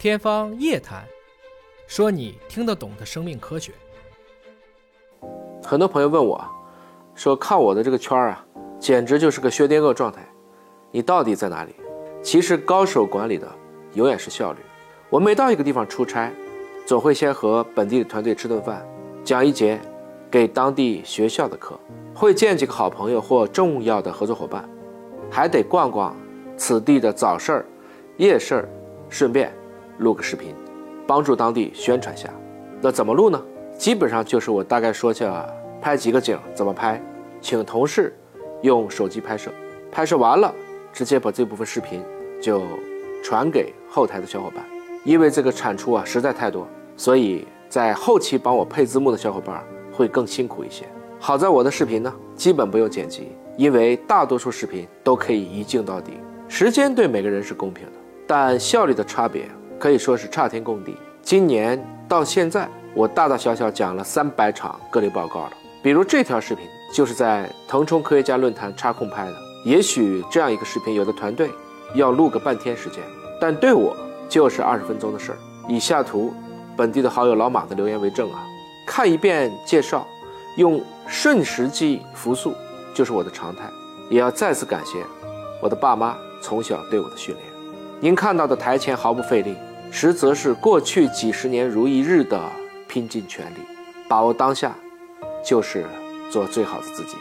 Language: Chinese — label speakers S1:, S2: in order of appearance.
S1: 天方夜谭，说你听得懂的生命科学。
S2: 很多朋友问我，说看我的这个圈儿啊，简直就是个薛定谔状态。你到底在哪里？其实高手管理的永远是效率。我每到一个地方出差，总会先和本地的团队吃顿饭，讲一节给当地学校的课，会见几个好朋友或重要的合作伙伴，还得逛逛此地的早市儿、夜市儿，顺便。录个视频，帮助当地宣传下。那怎么录呢？基本上就是我大概说下拍几个景，怎么拍，请同事用手机拍摄，拍摄完了直接把这部分视频就传给后台的小伙伴。因为这个产出啊实在太多，所以在后期帮我配字幕的小伙伴会更辛苦一些。好在我的视频呢基本不用剪辑，因为大多数视频都可以一镜到底。时间对每个人是公平的，但效率的差别。可以说是差天共地。今年到现在，我大大小小讲了三百场各类报告了。比如这条视频就是在腾冲科学家论坛插空拍的。也许这样一个视频，有的团队要录个半天时间，但对我就是二十分钟的事儿。以下图本地的好友老马的留言为证啊，看一遍介绍，用瞬时记忆复述就是我的常态。也要再次感谢我的爸妈从小对我的训练。您看到的台前毫不费力。实则是过去几十年如一日的拼尽全力，把握当下，就是做最好的自己。